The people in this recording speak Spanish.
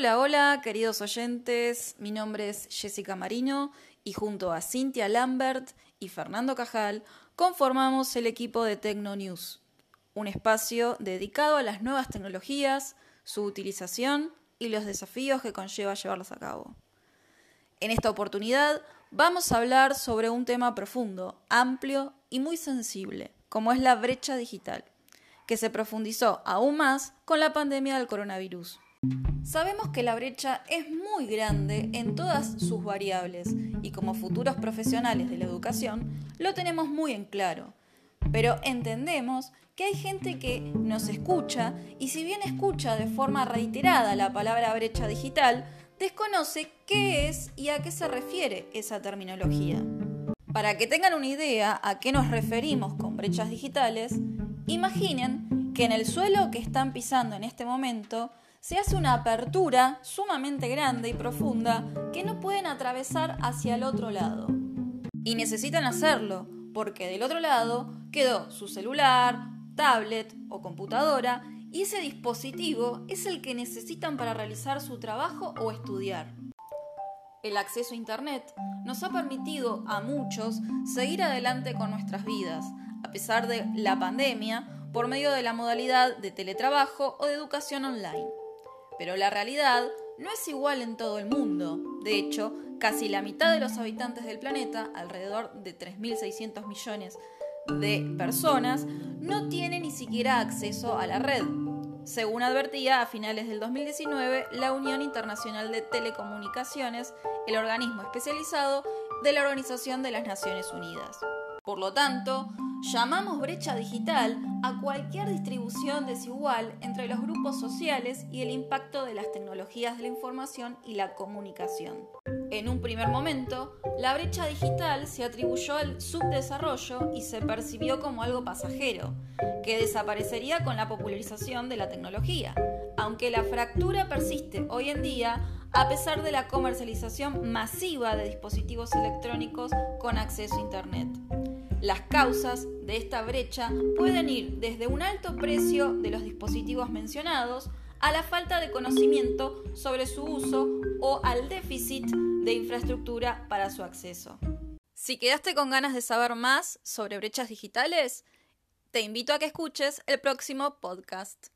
Hola, hola, queridos oyentes. Mi nombre es Jessica Marino y junto a Cintia Lambert y Fernando Cajal conformamos el equipo de Tecno News, un espacio dedicado a las nuevas tecnologías, su utilización y los desafíos que conlleva llevarlas a cabo. En esta oportunidad vamos a hablar sobre un tema profundo, amplio y muy sensible, como es la brecha digital, que se profundizó aún más con la pandemia del coronavirus. Sabemos que la brecha es muy grande en todas sus variables y como futuros profesionales de la educación lo tenemos muy en claro. Pero entendemos que hay gente que nos escucha y si bien escucha de forma reiterada la palabra brecha digital, desconoce qué es y a qué se refiere esa terminología. Para que tengan una idea a qué nos referimos con brechas digitales, imaginen que en el suelo que están pisando en este momento se hace una apertura sumamente grande y profunda que no pueden atravesar hacia el otro lado. Y necesitan hacerlo, porque del otro lado quedó su celular, tablet o computadora y ese dispositivo es el que necesitan para realizar su trabajo o estudiar. El acceso a Internet nos ha permitido a muchos seguir adelante con nuestras vidas, a pesar de la pandemia, por medio de la modalidad de teletrabajo o de educación online. Pero la realidad no es igual en todo el mundo. De hecho, casi la mitad de los habitantes del planeta, alrededor de 3.600 millones de personas, no tienen ni siquiera acceso a la red. Según advertía a finales del 2019 la Unión Internacional de Telecomunicaciones, el organismo especializado de la Organización de las Naciones Unidas. Por lo tanto, Llamamos brecha digital a cualquier distribución desigual entre los grupos sociales y el impacto de las tecnologías de la información y la comunicación. En un primer momento, la brecha digital se atribuyó al subdesarrollo y se percibió como algo pasajero, que desaparecería con la popularización de la tecnología, aunque la fractura persiste hoy en día a pesar de la comercialización masiva de dispositivos electrónicos con acceso a Internet. Las causas de esta brecha pueden ir desde un alto precio de los dispositivos mencionados a la falta de conocimiento sobre su uso o al déficit de infraestructura para su acceso. Si quedaste con ganas de saber más sobre brechas digitales, te invito a que escuches el próximo podcast.